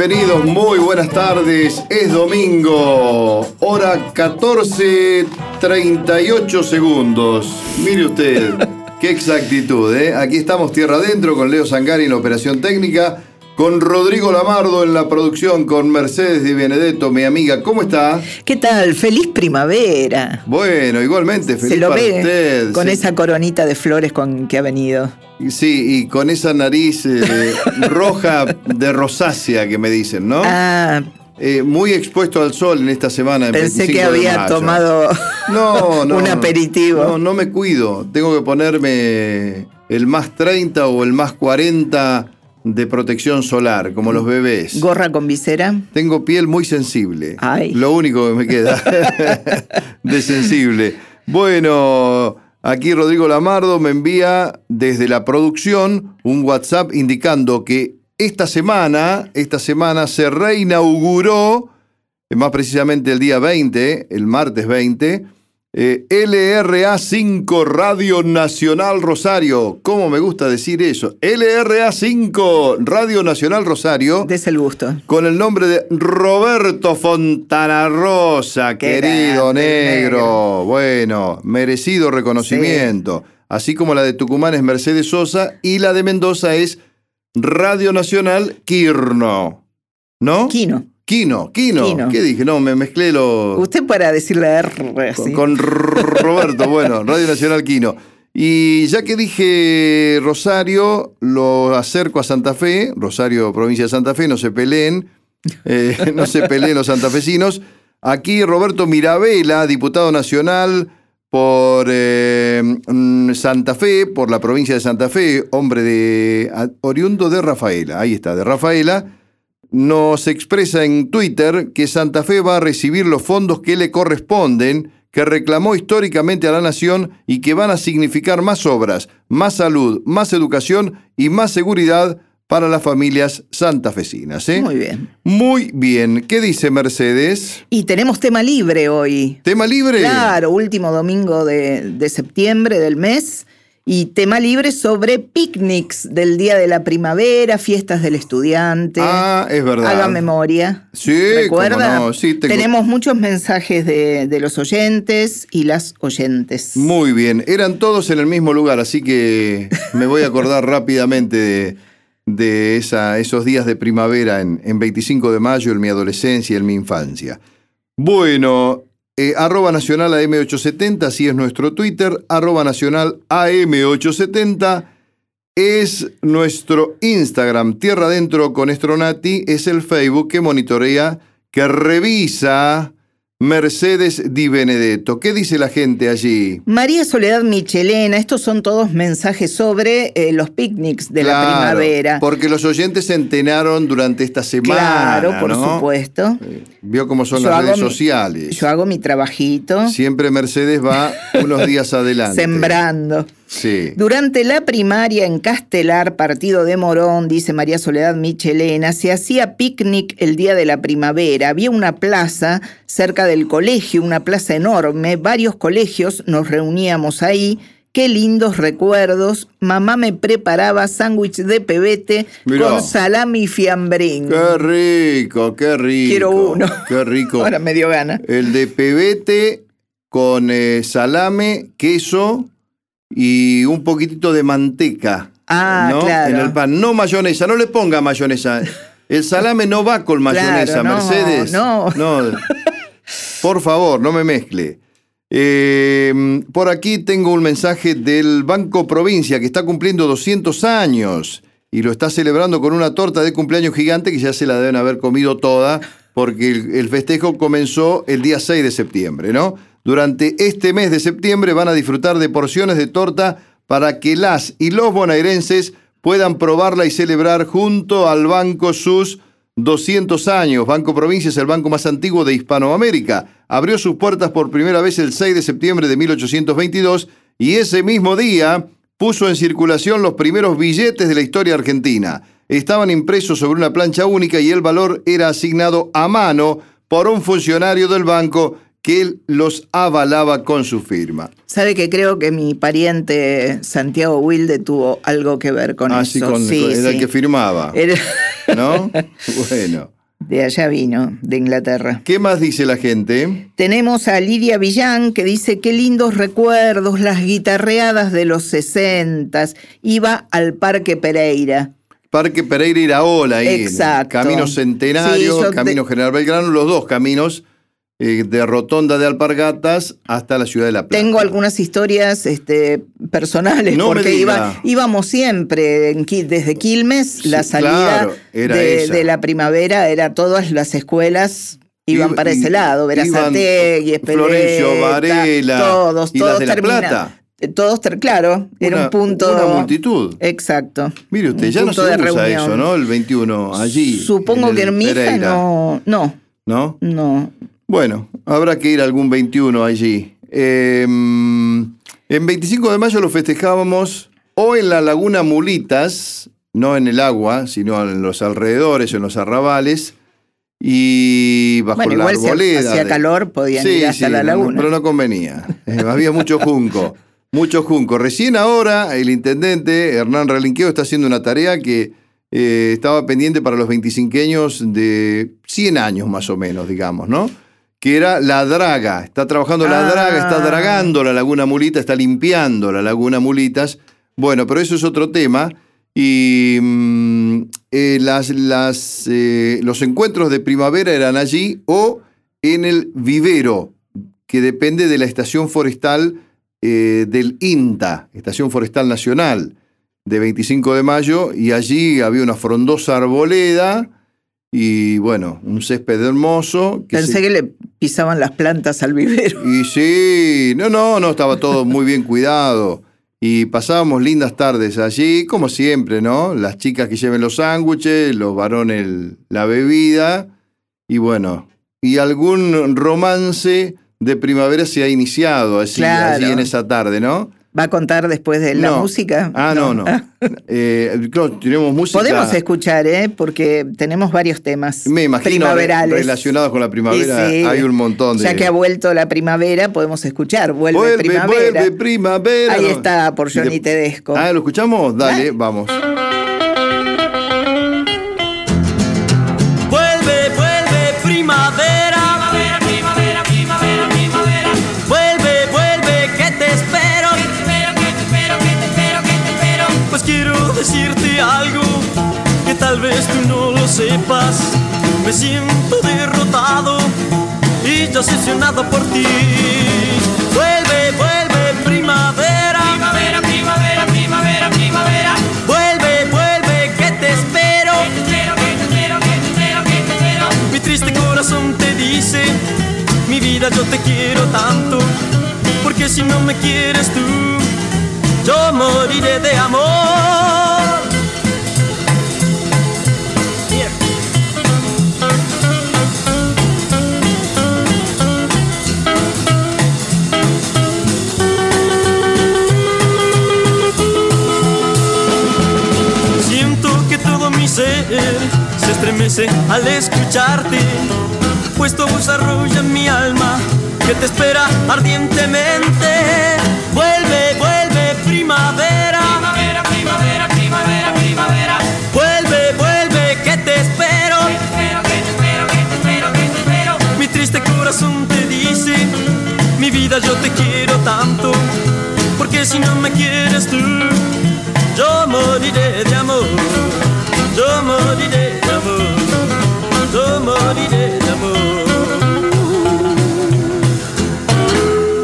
Bienvenidos, muy buenas tardes. Es domingo, hora 14.38 segundos. Mire usted, qué exactitud, ¿eh? Aquí estamos tierra adentro con Leo Sangari en la operación técnica, con Rodrigo Lamardo en la producción, con Mercedes Di Benedetto, mi amiga. ¿Cómo está? ¿Qué tal? Feliz primavera. Bueno, igualmente, feliz Se lo para ve usted. con sí. esa coronita de flores con que ha venido. Sí, y con esa nariz eh, roja de rosácea que me dicen, ¿no? Ah, Eh, muy expuesto al sol en esta semana. en pensé 25 que había tomado No, no, un aperitivo. No, no me cuido. Tengo que ponerme el más 30 o el más 40 de protección solar, como los bebés. gorra con visera. Tengo piel muy sensible. Ay. Lo único que me queda de sensible. Bueno, aquí Rodrigo Lamardo me envía desde la producción un WhatsApp indicando que esta semana, esta semana se reinauguró, más precisamente el día 20, el martes 20, eh, LRA 5 Radio Nacional Rosario. ¿Cómo me gusta decir eso? LRA 5 Radio Nacional Rosario Des el gusto. con el nombre de Roberto Fontana Rosa, Qué querido grande, negro. negro. Bueno, merecido reconocimiento. Así como la de Tucumán es Mercedes Sosa y la de Mendoza es Radio Nacional Quirno. ¿No? Quino. Quino, Quino. Quino. ¿Qué dije? No, me mezclé los Usted para decirle R con, así. con Roberto, bueno, Radio Nacional Quino. Y ya que dije Rosario, lo acerco a Santa Fe, Rosario, provincia de Santa Fe, no se peleen, eh, no se peleen los santafesinos. Aquí Roberto Mirabela, diputado nacional por eh, mm, Santa Fe, por la provincia de Santa Fe, hombre de oriundo de Rafaela, ahí está, de Rafaela nos expresa en Twitter que Santa Fe va a recibir los fondos que le corresponden, que reclamó históricamente a la nación y que van a significar más obras, más salud, más educación y más seguridad para las familias santafesinas. ¿eh? Muy bien. Muy bien. ¿Qué dice Mercedes? Y tenemos tema libre hoy. ¿Tema libre? Claro, último domingo de, de septiembre del mes. Y tema libre sobre picnics del Día de la Primavera, fiestas del estudiante. Ah, es verdad. Haga memoria. Sí, ¿Recuerda? no, sí, tengo- Tenemos muchos mensajes de, de los oyentes y las oyentes. Muy bien, eran todos en el mismo lugar, así que me voy a acordar rápidamente de, de esa- esos días de primavera en, en 25 de mayo, en mi adolescencia y en mi infancia. Bueno, eh, arroba nacional AM870, así es nuestro Twitter, arroba nacional AM870 es nuestro Instagram, Tierra Adentro con Estronati, es el Facebook que monitorea, que revisa Mercedes Di Benedetto. ¿Qué dice la gente allí? María Soledad Michelena, estos son todos mensajes sobre eh, los picnics de la primavera. Porque los oyentes se enteraron durante esta semana. claro, por ¿no? supuesto. Vio cómo son Yo las redes mi- sociales. Yo hago mi trabajito Siempre Mercedes va unos días adelante. sembrando. Sí. Durante la primaria en Castelar, partido de Morón, dice María Soledad Michelena, se hacía picnic el día de la primavera. Había una plaza cerca del colegio, una plaza enorme, varios colegios, nos reuníamos ahí. Qué lindos recuerdos. Mamá me preparaba sándwich de pebete Mirá. con salami y fiambrín. Qué rico, qué rico. Quiero uno. Qué rico. Ahora me dio gana. El de pebete con eh, salame, queso y un poquitito de manteca. Ah, ¿no? claro. En el pan. No mayonesa, no le ponga mayonesa. El salame no va con mayonesa, Claro, no, Mercedes. no. Por favor, no me mezcle. Eh, por aquí tengo un mensaje del Banco Provincia que está cumpliendo 200 años y lo está celebrando con una torta de cumpleaños gigante que ya se la deben haber comido toda porque el, el festejo comenzó el día 6 de septiembre, ¿no? Durante este mes de septiembre van a disfrutar de porciones de torta para que las y los bonaerenses puedan probarla y celebrar junto al banco sus 200 años. Banco Provincia es el banco más antiguo de Hispanoamérica. Abrió sus puertas por primera vez el 6 de septiembre de 1822 y ese mismo día puso en circulación los primeros billetes de la historia argentina. Estaban impresos sobre una plancha única y el valor era asignado a mano por un funcionario del banco que él los avalaba con su firma. Sabe que creo que mi pariente Santiago Wilde tuvo algo que ver con Ah, eso. sí, con, Sí, era el que firmaba. Era- ¿no? Bueno. De allá vino, de Inglaterra. ¿Qué más dice la gente? Tenemos a Lidia Villán que dice, qué lindos recuerdos, las guitarreadas de los sesentas. Iba al Parque Pereira. Parque Pereira Iraola, ahí. Exacto. Camino Centenario, Sí, Camino General Belgrano, los dos caminos eh, de Rotonda de Alpargatas hasta la ciudad de La Plata. Tengo algunas historias este, personales, No porque iba- íbamos siempre en desde Quilmes, la salida claro, de, la primavera, era todas las escuelas iban Iba- para ese lado, Verazategui, Florencio Varela, todos, y las todos de La termina- Plata. Todos, claro, era un punto. Una multitud. Exacto. Mire usted, ya no se usa reunión. eso, ¿no? El 21, allí. Supongo en que en mi hija Pereira, no, no, ¿No? no. Bueno, habrá que ir algún 21 allí. Eh, en 25 de mayo lo festejábamos o en la Laguna Mulitas, no en el agua, sino en los alrededores, en los arrabales, y bajo Bueno, la igual si arboleda. hacía calor podían Sí, ir hasta sí, la no, laguna. pero no convenía. Eh, había mucho junco. Mucho junco. Recién ahora el intendente Hernán Relinqueo está haciendo una tarea que eh, estaba pendiente para los 25 de 100 años más o menos, digamos, ¿no? Que era la draga. Está trabajando la Ah. draga, está dragando la laguna Mulita, está limpiando la laguna Mulitas. Bueno, pero eso es otro tema. Y mm, eh, las, las, eh, los encuentros de primavera eran allí o en el vivero, que depende de la estación forestal eh, del INTA, Estación Forestal Nacional, de 25 de mayo, y allí había una frondosa arboleda y bueno, un césped hermoso. que Pensé se- que le pisaban las plantas al vivero. y sí, no, no, no, estaba todo muy bien cuidado. Y pasábamos lindas tardes allí, como siempre, ¿no? Las chicas que lleven los sándwiches, los varones la bebida. Y bueno, y algún romance de primavera se ha iniciado así, Claro. allí en esa tarde, ¿no? ¿Va a contar después de la No. música? Ah, no, no. Eh, claro, tenemos música. Podemos escuchar, ¿eh? Porque tenemos varios temas Me imagino primaverales. relacionados con la primavera. Sí, hay un montón de. Ya que ha vuelto la primavera, podemos escuchar. Vuelve, vuelve, primavera. vuelve primavera. Ahí No. está, por Johnny De- Tedesco. Ah, ¿lo escuchamos? Dale, vamos. Sepas. Me siento derrotado y decepcionado por ti. Vuelve, vuelve primavera. Primavera, primavera, primavera, primavera. Vuelve, vuelve, que te espero. Que te espero, que te espero, que te espero, que te espero. Mi triste corazón te dice, mi vida yo te quiero tanto, porque si no me quieres tú, yo moriré de amor. Estremece al escucharte, pues tu voz arrolla mi alma que te espera ardientemente. Vuelve, vuelve primavera. Primavera, primavera, primavera, primavera. Vuelve, vuelve que te espero. Que te espero, que te espero, que te espero, que te espero. Mi triste corazón te dice, mi vida yo te quiero tanto, porque si no me quieres tú yo moriré de amor, yo moriré de amor,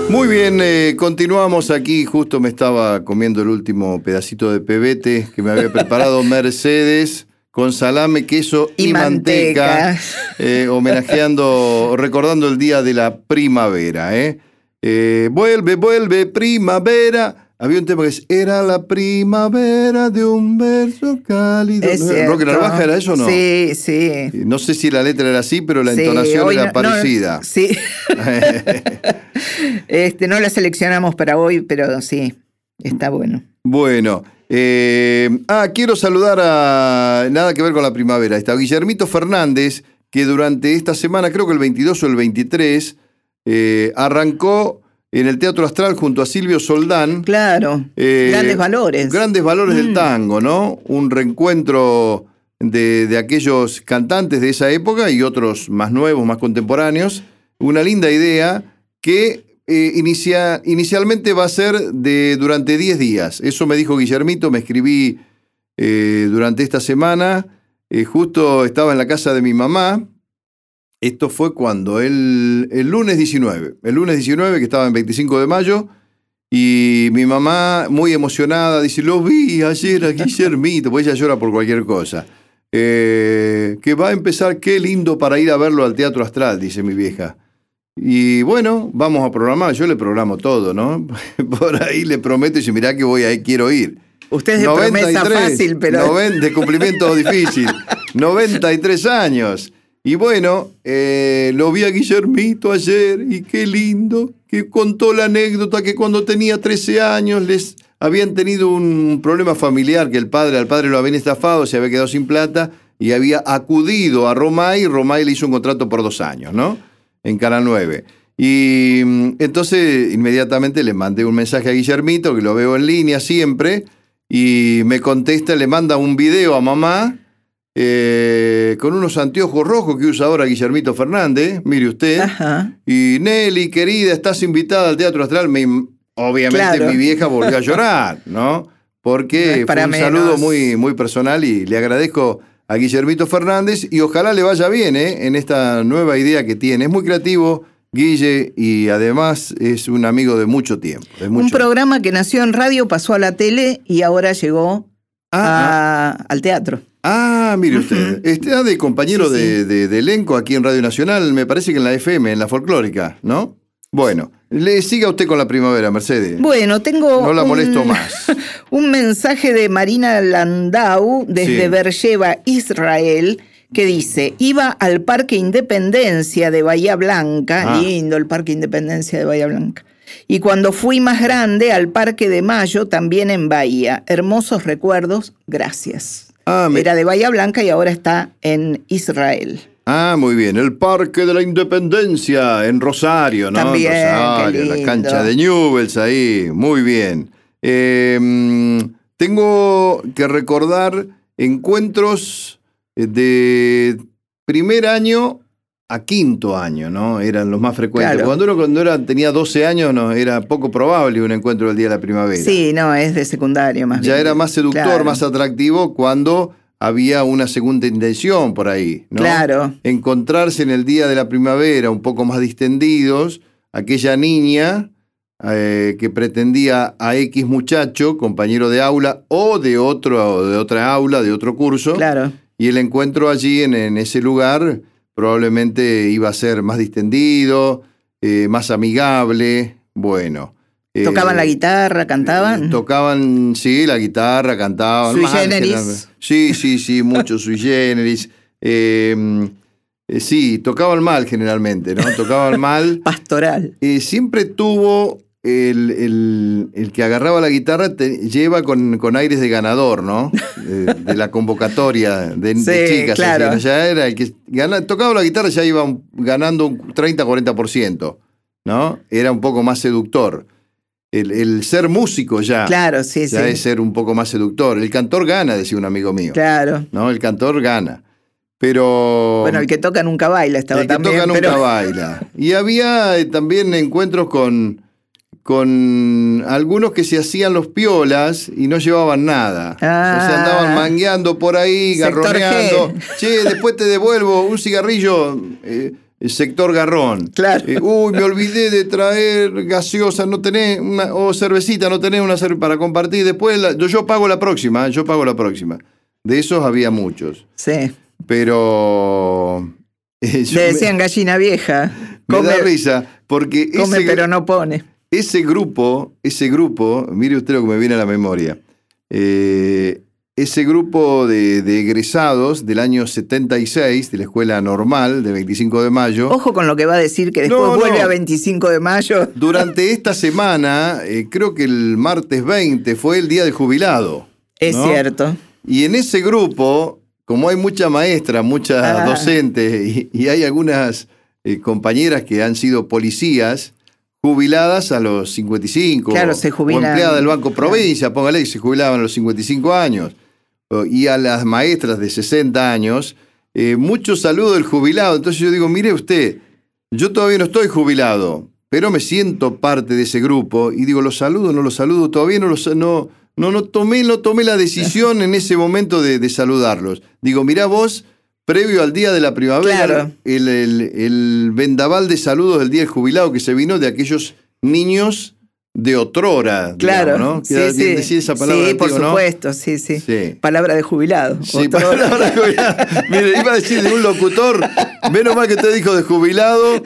Muy bien, eh, continuamos aquí. Justo me estaba comiendo el último pedacito de pebete que me había preparado Mercedes con salame, queso y, Y manteca. eh, homenajeando, recordando el día de la primavera. ¿eh? Eh, vuelve, vuelve, primavera. Había un tema que es Era la primavera de un verso cálido. Es. ¿Rock Narvaja era eso o no? Sí, sí. No sé si la letra era así, pero la Sí, entonación era no- no- parecida. sí. este, no la seleccionamos para hoy, pero sí, está bueno. Bueno, eh, ah, quiero saludar a nada que ver con la primavera. Está Guillermito Fernández, que durante esta semana, creo que el 22 o el 23, eh, arrancó en el Teatro Astral junto a Silvio Soldán. Claro, eh, grandes valores. Grandes valores del Mm. tango, ¿no? Un reencuentro de, de aquellos cantantes de esa época y otros más nuevos, más contemporáneos. Una linda idea que eh, inicia- inicialmente va a ser de durante 10 días. Eso me dijo Guillermito, me escribí eh, durante esta semana. Justo estaba en la casa de mi mamá. Esto fue cuando el, el lunes 19. El lunes 19, que estaba en 25 de mayo. Y mi mamá, muy emocionada, dice: Lo vi ayer a Guillermito, pues ella llora por cualquier cosa. Eh, que va a empezar, qué lindo para ir a verlo al Teatro Astral, dice mi vieja. Y bueno, vamos a programar, yo le programo todo, ¿no? Por ahí le prometo y dice, mirá que voy ahí, quiero ir. Usted es de promesa fácil, pero... de cumplimiento difícil. 93 años. Y bueno, eh, lo vi a Guillermito ayer y qué lindo, que contó la anécdota que cuando tenía 13 años les habían tenido un problema familiar, que el padre, al padre lo habían estafado, se había quedado sin plata y había acudido a Romay Romay le hizo un contrato por dos años, ¿no? En Canal 9. Y mm, entonces inmediatamente le mandé un mensaje a Guillermito, que lo veo en línea siempre, y me contesta, le manda un video a mamá eh, con unos anteojos rojos que usa ahora Guillermito Fernández, mire usted. Ajá. Y Nelly, querida, estás invitada al Teatro Astral. Me- obviamente Claro. mi vieja volvió a llorar, ¿no? No Porque fue para un menos. saludo muy, muy personal y le agradezco a Guillermito Fernández y ojalá le vaya bien ¿eh? en esta nueva idea que tiene. Es muy creativo, Guille, y además es un amigo de mucho tiempo. de Un programa que nació en radio, pasó a la tele y ahora llegó Ah, a- al teatro. Ah, mire usted, está de compañero Sí, sí. De, de- de elenco aquí en Radio Nacional, me parece que en la FM, en la folclórica, ¿no? Bueno, le siga usted con la primavera, Mercedes. Bueno, tengo. No la un- molesto más. Un mensaje de Marina Landau desde Sí. Israel, que dice: Iba al Parque Independencia de Bahía Blanca, Ah. lindo el Parque Independencia de Bahía Blanca. Y cuando fui más grande, al Parque de Mayo, también en Bahía. Hermosos recuerdos, gracias. Ah, me- Era de Bahía Blanca y ahora está en Israel. Ah, muy bien. El Parque de la Independencia en Rosario, ¿no? También, En Rosario, qué en la lindo. cancha de Newells ahí. Muy bien. Eh, mm, tengo que recordar encuentros eh, de primer año a quinto año, ¿no? Eran los más frecuentes. Claro. Cuando uno cuando era, tenía 12 años no, era poco probable un encuentro del Día de la Primavera. Sí, no, es de secundario más Ya bien. era más seductor, Claro. más atractivo cuando había una segunda intención por ahí, ¿no? Claro. Encontrarse en el día de la primavera un poco más distendidos, aquella niña eh, que pretendía a X muchacho, compañero de aula o de, otro, de otra aula, de otro curso, Claro. y el encuentro allí en, en ese lugar probablemente iba a ser más distendido, eh, más amigable, bueno. eh, Tocaban la guitarra, cantaban. Tocaban, sí, la guitarra, cantaban. Sui generis. Sí, sí, sí, mucho sui generis. Eh, eh, sí, tocaban mal generalmente, ¿no? Tocaban mal. Pastoral. Eh, siempre tuvo el, el- el que agarraba la guitarra, te- lleva con, con aires de ganador, ¿no? De la convocatoria de, de Sí, chicas. claro. Ya era el que tocaba la guitarra, ya iba un- ganando un 30-40%, ¿no? Era un poco más seductor. El, el ser músico ya. Claro, sí, sí. Ya es ser un poco más seductor. El cantor gana, decía un amigo mío. Claro. ¿No? El cantor gana. Pero. Bueno, el que toca nunca baila estaba el que también. toca nunca pero... baila. Y había eh, también encuentros con, con algunos que se hacían los piolas y no llevaban nada. o sea, Ah. andaban mangueando por ahí, garroneando. G. Che, después te devuelvo un cigarrillo. eh, sector garrón. Claro. Eh, uy, me olvidé de traer gaseosa, no tenés una, o cervecita, no tenés una cerveza para compartir. Después la- yo, yo pago la próxima, yo pago la próxima. De esos había muchos. Sí. Pero. eh, me- decían gallina vieja. me, Come, da risa, porque come ese, pero no pone. Ese grupo, ese grupo, mire usted lo que me viene a la memoria. eh, ese grupo de, de egresados del año 76 de la escuela normal de 25 de mayo. Ojo con lo que va a decir que después No, vuelve no. a 25 de mayo. Durante esta semana, eh, creo que el martes 20 fue el día del jubilado. Es ¿no? cierto. Y en ese grupo, como hay mucha maestra, mucha Ah. docente y, y hay algunas eh, compañeras que han sido policías jubiladas a los 55. Claro, se jubilan. O empleadas del Banco. Provincia, póngale que se jubilaban a los 55 años. y a las maestras de 60 años, eh, mucho saludo del jubilado. Entonces yo digo, mire usted, yo todavía no estoy jubilado, pero me siento parte de ese grupo y digo, los saludo, no los saludo, todavía no los no, no, no tomé, no tomé la decisión en ese momento de, de saludarlos. Digo, mirá vos, previo al día de la primavera, Claro. el, el- el vendaval de saludos del día del jubilado que se vino de aquellos niños de otrora, Claro. digamos, ¿no? sí, sí. decir esa palabra Sí, por supuesto, sí, sí, Sí. Palabra de jubilado. Sí, palabra de jubilado. Mire, iba a decir de un locutor, menos mal que usted dijo de jubilado,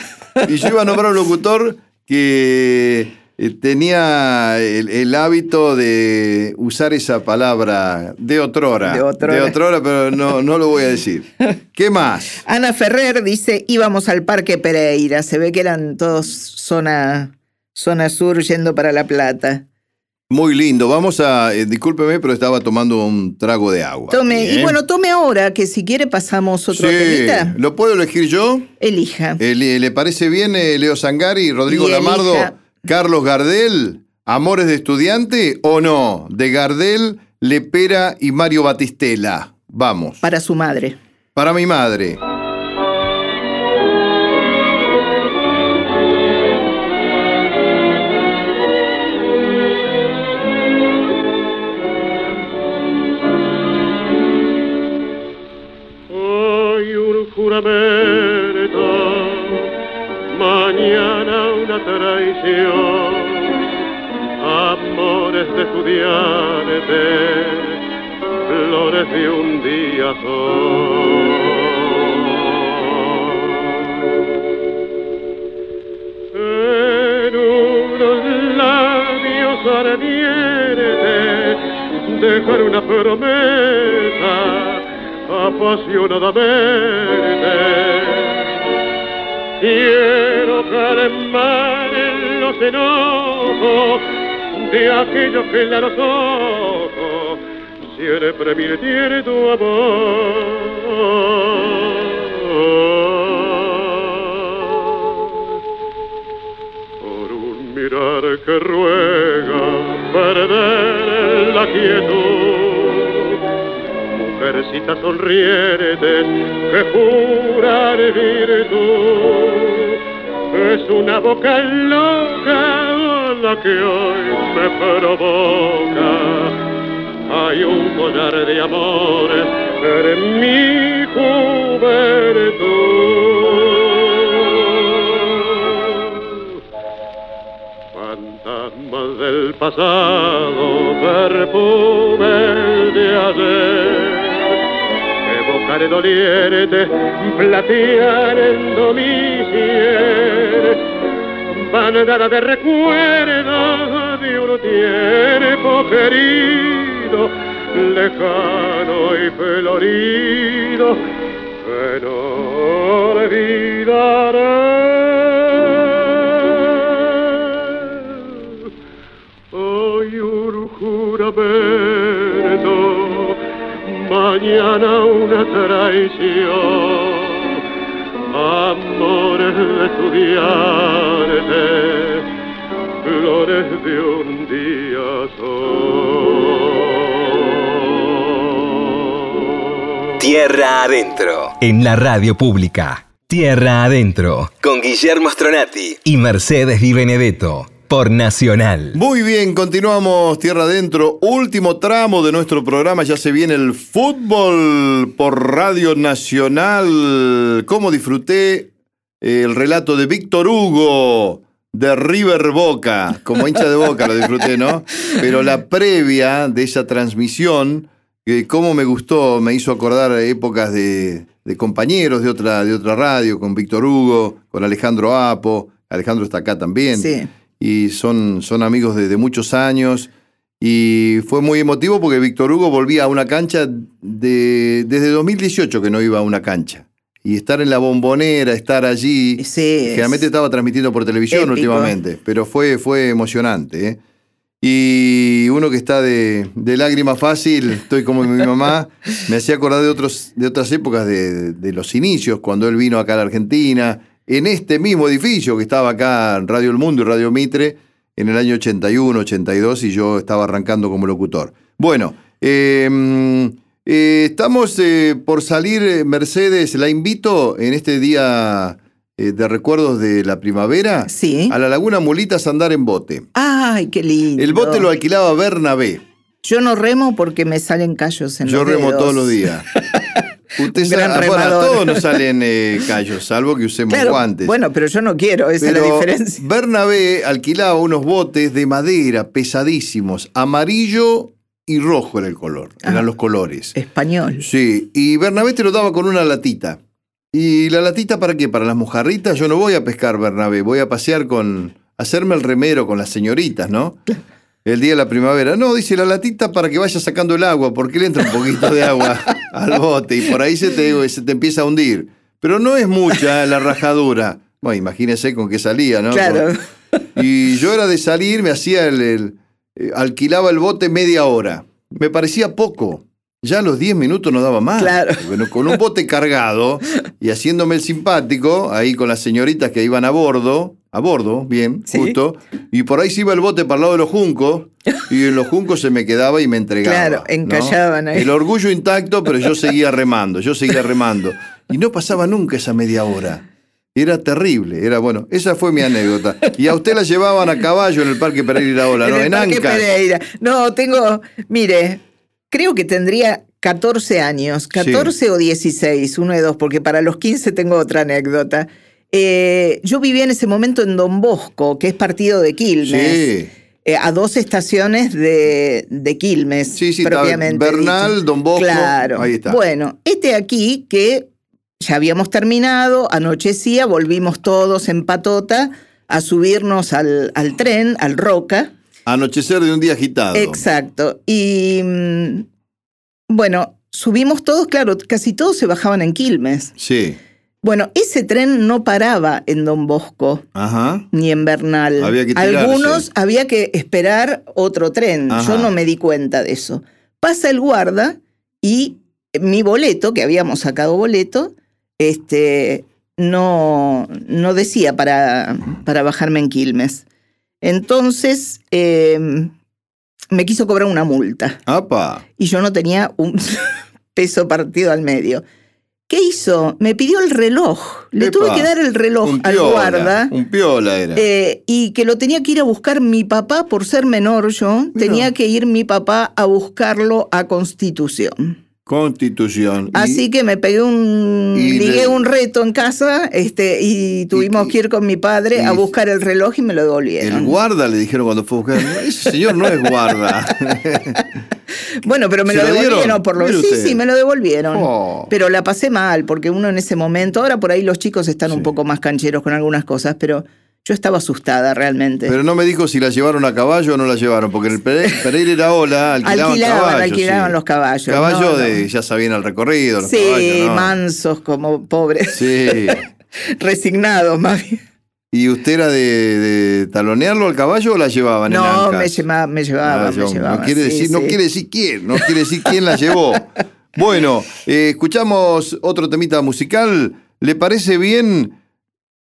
y yo iba a nombrar un locutor que eh, tenía el, el hábito de usar esa palabra de otrora. De otrora. otrora, pero no, no lo voy a decir. ¿Qué más? Ana Ferrer dice, íbamos al Parque Pereira, se ve que eran todos zona, zona sur yendo para La Plata. Muy lindo. Vamos a. eh, discúlpeme, pero estaba tomando un trago de agua. Tome, y bueno, tome ahora, que si quiere pasamos otro Sí. temita. ¿Lo puedo elegir yo? Elija. Eh, ¿Le, le parece bien eh, Leo Sangari, Rodrigo Y Lamardo, elija. Carlos Gardel, Amores de Estudiante o no? De Gardel, Lepera y Mario Batistela. Vamos. Para su madre. Para mi madre. Hoy un juramento, traición, amores de estudiantes, flores de un día son. En unos labios ardientes, dejar una promesa apasionadamente. Quiero calmar de aquellos que en los ojos siempre me tiene tu amor. Por un mirar que ruega perder la quietud mujercita sonriente que jura de virtud. Es una boca loca la que hoy me provoca. Hay un collar de amores en mi juventud fantasmas del pasado, perfume de ayer, evocaré doliente, plateando mi piel, bandada de recuerdos de un tiempo querido, lejano y florido, que no olvidaré. Hoy un juramento, mañana una traición, amores de estudiante, flores de un día son. Tierra Adentro. En la radio pública. Tierra Adentro. Con Guillermo Stronati y Mercedes Di Benedetto. Por Nacional. Muy bien, continuamos Tierra Adentro. Último tramo de nuestro programa. Ya se viene el fútbol por Radio Nacional. ¿Cómo disfruté el relato de Víctor Hugo de River Boca? Como hincha de Boca lo disfruté, ¿no? Pero la previa de esa transmisión, que cómo me gustó, me hizo acordar épocas de, de compañeros de otra, de otra radio, con Víctor Hugo, con Alejandro Apo. Alejandro está acá también Sí. Y son, son amigos desde muchos años. Y fue muy emotivo porque Víctor Hugo volvía a una cancha de, desde 2018 que no iba a una cancha. Y estar en la bombonera, estar allí. Sí, Generalmente es estaba transmitiendo por televisión épico. últimamente, pero fue, fue emocionante. ¿eh? Y uno que está de, de lágrima fácil, estoy como mi mamá, me hacía acordar de, otros, de otras épocas de, de los inicios, cuando él vino acá a la Argentina, en este mismo edificio que estaba acá en Radio El Mundo y Radio Mitre, en el año 81, 82, y yo estaba arrancando como locutor. Bueno, eh, eh, estamos eh, por salir, eh, Mercedes, la invito en este día de recuerdos de la primavera Sí. a la Laguna Mulitas a andar en bote. Ay, qué lindo. El bote lo alquilaba Bernabé. Yo no remo porque me salen callos en Yo los remo dedos. todos los días. Usted sabe, ah, bueno, a todos nos salen eh, callos, salvo que usemos Claro, guantes. bueno, pero yo no quiero, esa es la diferencia. Bernabé alquilaba unos botes de madera pesadísimos, amarillo y rojo era el color, eran Ajá. los colores. Español. Sí, y Bernabé te lo daba con una latita. ¿Y la latita para qué? Para las mojarritas. Yo no voy a pescar, Bernabé, voy a pasear con. hacerme el remero con las señoritas, ¿no? El día de la primavera. No, dice la latita para que vaya sacando el agua, porque le entra un poquito de agua al bote y por ahí se te, se te empieza a hundir. Pero no es mucha la rajadura. Bueno, imagínese con qué salía, ¿no? Claro. Y yo era de salir, me hacía el, el- eh, alquilaba el bote media hora. Me parecía poco. Ya a los 10 minutos no daba más. Claro. Bueno, con un bote cargado y haciéndome el simpático, ahí con las señoritas que iban a bordo, a bordo, bien, Sí. justo, y por ahí se iba el bote para el lado de los juncos, y en los juncos se me quedaba y me entregaba. Claro, ¿no? encallaban ahí. El orgullo intacto, pero yo seguía remando, yo seguía remando. Y no pasaba nunca esa media hora. Era terrible, era bueno. Esa fue mi anécdota. Y a usted la llevaban a caballo en el Parque Pereira Ola, En ¿no? el En Parque. Pereira. No, tengo, mire, creo que tendría 14 años, 14 o 16, uno de dos, porque para los 15 tengo otra anécdota. Eh, yo vivía en ese momento en Don Bosco, que es partido de Quilmes. Sí. eh, a dos estaciones de, de Quilmes, Sí, sí, está propiamente. Bernal, dicho. Don Bosco, Claro. ahí está. Bueno, este aquí que ya habíamos terminado, anochecía, volvimos todos en patota a subirnos al, al tren, al Roca. Anochecer de un día agitado. Exacto. Y mm, bueno, subimos todos, claro, casi todos se bajaban en Quilmes. Sí. Bueno, ese tren no paraba en Don Bosco Ajá. ni en Bernal. Había que. Algunos había que esperar otro tren. Ajá. Yo no me di cuenta de eso. Pasa el guarda y mi boleto, que habíamos sacado boleto, este, no, no decía para, para bajarme en Quilmes. Entonces eh, me quiso cobrar una multa Apa. y yo no tenía un peso partido al medio. ¿Qué hizo? Me pidió el reloj. Le Epa. tuve que dar el reloj al guarda. Un piola era. Eh, y que lo tenía que ir a buscar mi papá por ser menor yo. Tenía que ir mi papá a buscarlo a Constitución. Constitución. Y- Así que me pegué un. ligué le- un reto en casa este, y tuvimos y- que ir con mi padre a buscar el reloj y me lo El devolvieron. guarda le dijeron cuando fue a buscar. "No, Ese señor no es guarda. Bueno, pero me ¿Se lo devolvieron por lo Mire Sí, sí, me lo devolvieron. Oh. Pero la pasé mal, porque uno en ese momento, ahora por ahí los chicos están Sí. un poco más cancheros con algunas cosas, pero yo estaba asustada realmente. Pero no me dijo si la llevaron a caballo o no la llevaron, porque en el Pere- Pereira era Ola, alquilaban, Alquilaban, caballos. alquilaban sí. los caballos, Caballos no, no. de, ya sabían el recorrido, los sí, caballos, ¿no? mansos como pobres, Sí. resignados más bien. ¿Y usted era de, de talonearlo al caballo o la llevaban No, me, lleva- me Ah, me yo- llevaban. no quiere sí, decir, no quiere decir quién, no quiere decir quién la llevó. Bueno, eh, escuchamos otro temita musical. ¿Le parece bien?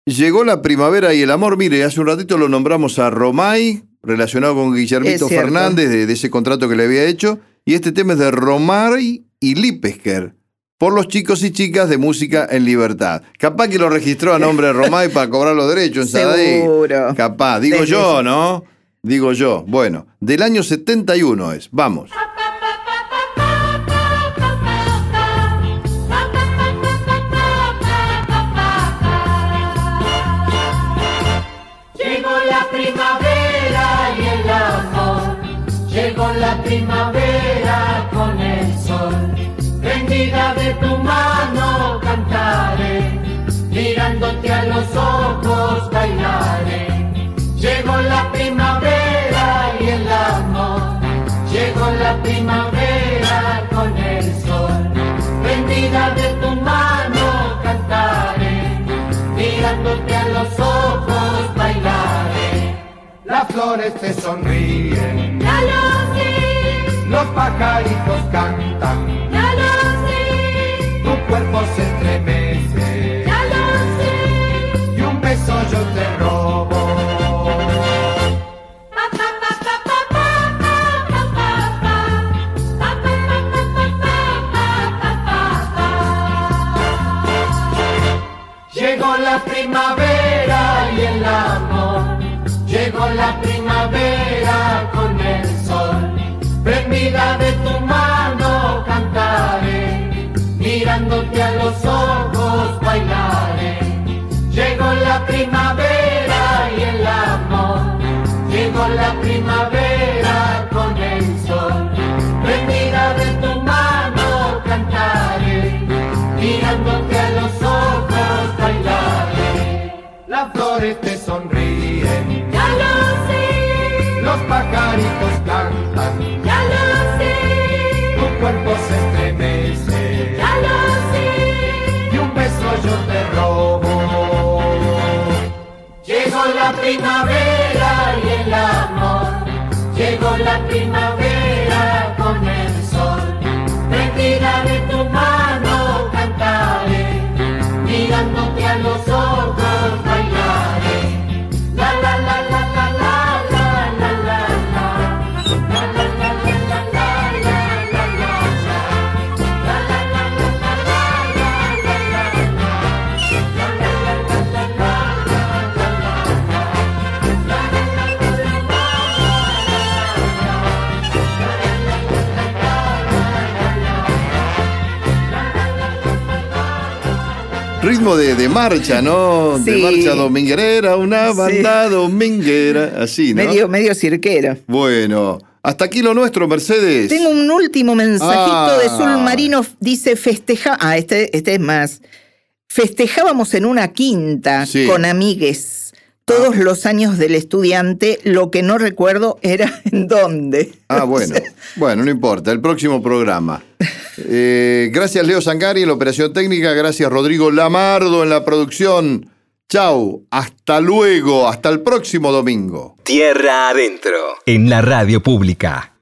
Llegó la primavera y el amor. Mire, hace un ratito lo nombramos a Romay, relacionado con Guillermito. Fernández, de, de ese contrato que le había hecho. Y este tema es de Romay y Lipesker, por los chicos y chicas de Música en Libertad. Capaz que lo registró a nombre de Romay para cobrar los derechos en Sadegui. Seguro. Capaz, digo Desde yo, ¿no? Digo yo. Bueno, del año 71 es. Vamos. Llegó la primavera y el amor, llegó la primavera tu mano cantaré, mirándote a los ojos bailaré. Llegó la primavera y el amor, llegó la primavera con el sol. Prendida de tu mano cantaré, mirándote a los ojos bailaré. Las flores te sonríen, Ya lo sé, los pajaritos cantan, cuerpo se estremece primavera y el amor. Llegó la primavera con el sol. Prendida de tu mano cantaré, mirándote a los ojos bailaré. Las flores primavera y el amor, llegó la primavera Ritmo de, de marcha, ¿no? De marcha dominguera, una Sí. banda dominguera, así, ¿no? Medio, medio cirquero. Bueno, hasta aquí lo nuestro, Mercedes. Tengo un último mensajito Ah. de Sul Marino. Dice festeja. Ah, este, este es más. Festejábamos en una quinta Sí. con amigues. Todos los años del estudiante, lo que no recuerdo era en dónde. Ah, bueno. Bueno, no importa. El próximo programa. Eh, gracias, Leo Sangari en la operación técnica. Gracias, Rodrigo Lamardo en la producción. Chau. Hasta luego. Hasta el próximo domingo. Tierra adentro. En la radio pública.